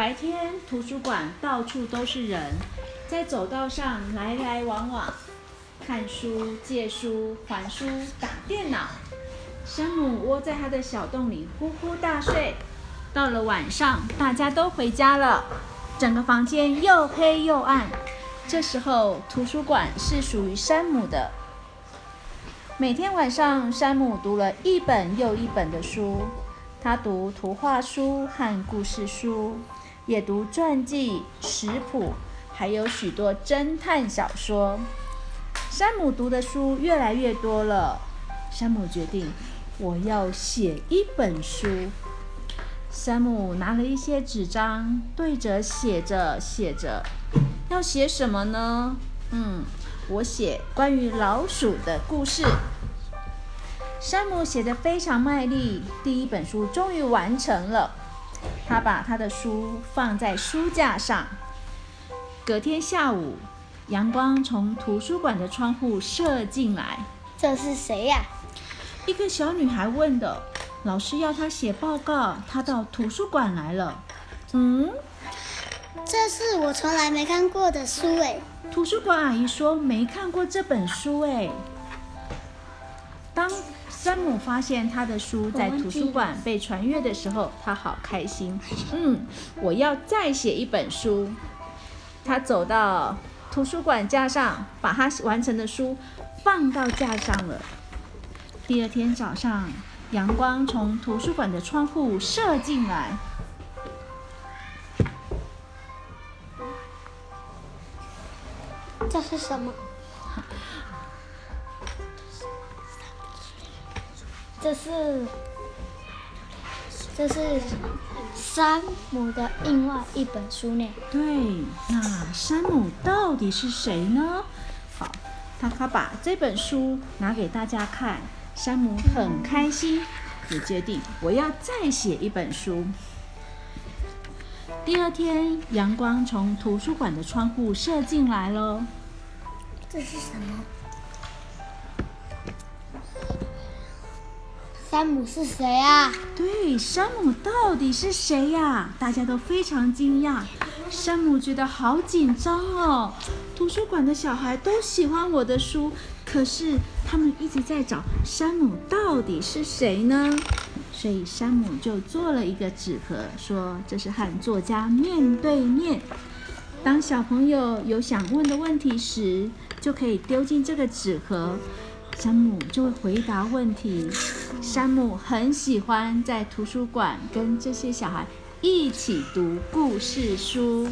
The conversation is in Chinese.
白天图书馆到处都是人，在走道上来来往往，看书、借书、还书、打电脑。山姆窝在他的小洞里呼呼大睡。到了晚上，大家都回家了，整个房间又黑又暗。这时候，图书馆是属于山姆的。每天晚上，山姆读了一本又一本的书。他读图画书和故事书，也读传记、食谱，还有许多侦探小说。山姆读的书越来越多了。山姆决定，我要写一本书。山姆拿了一些纸张，对着写着写着，要写什么呢？嗯，我写关于老鼠的故事。山姆写的非常卖力，第一本书终于完成了。他把他的书放在书架上。隔天下午，阳光从图书馆的窗户射进来。这是谁呀？一个小女孩问的。老师要她写报告，她到图书馆来了。嗯，这是我从来没看过的书诶。图书馆阿姨说没看过这本书诶。当山姆发现他的书在图书馆被传阅的时候，他好开心。嗯，我要再写一本书。他走到图书馆架上，把他完成的书放到架上了。第二天早上，阳光从图书馆的窗户射进来。这是什么？这是这是山姆的另外一本书呢。对，那山姆到底是谁呢？好，他他把这本书拿给大家看，山姆很开心，也决定我要再写一本书。第二天，阳光从图书馆的窗户射进来喽。这是什么？山姆是谁啊？对，山姆到底是谁呀？大家都非常惊讶。山姆觉得好紧张哦。图书馆的小孩都喜欢我的书，可是他们一直在找山姆到底是谁呢？所以山姆就做了一个纸盒，说这是和作家面对面。当小朋友有想问的问题时，就可以丢进这个纸盒。山姆就会回答问题。山姆很喜欢在图书馆跟这些小孩一起读故事书。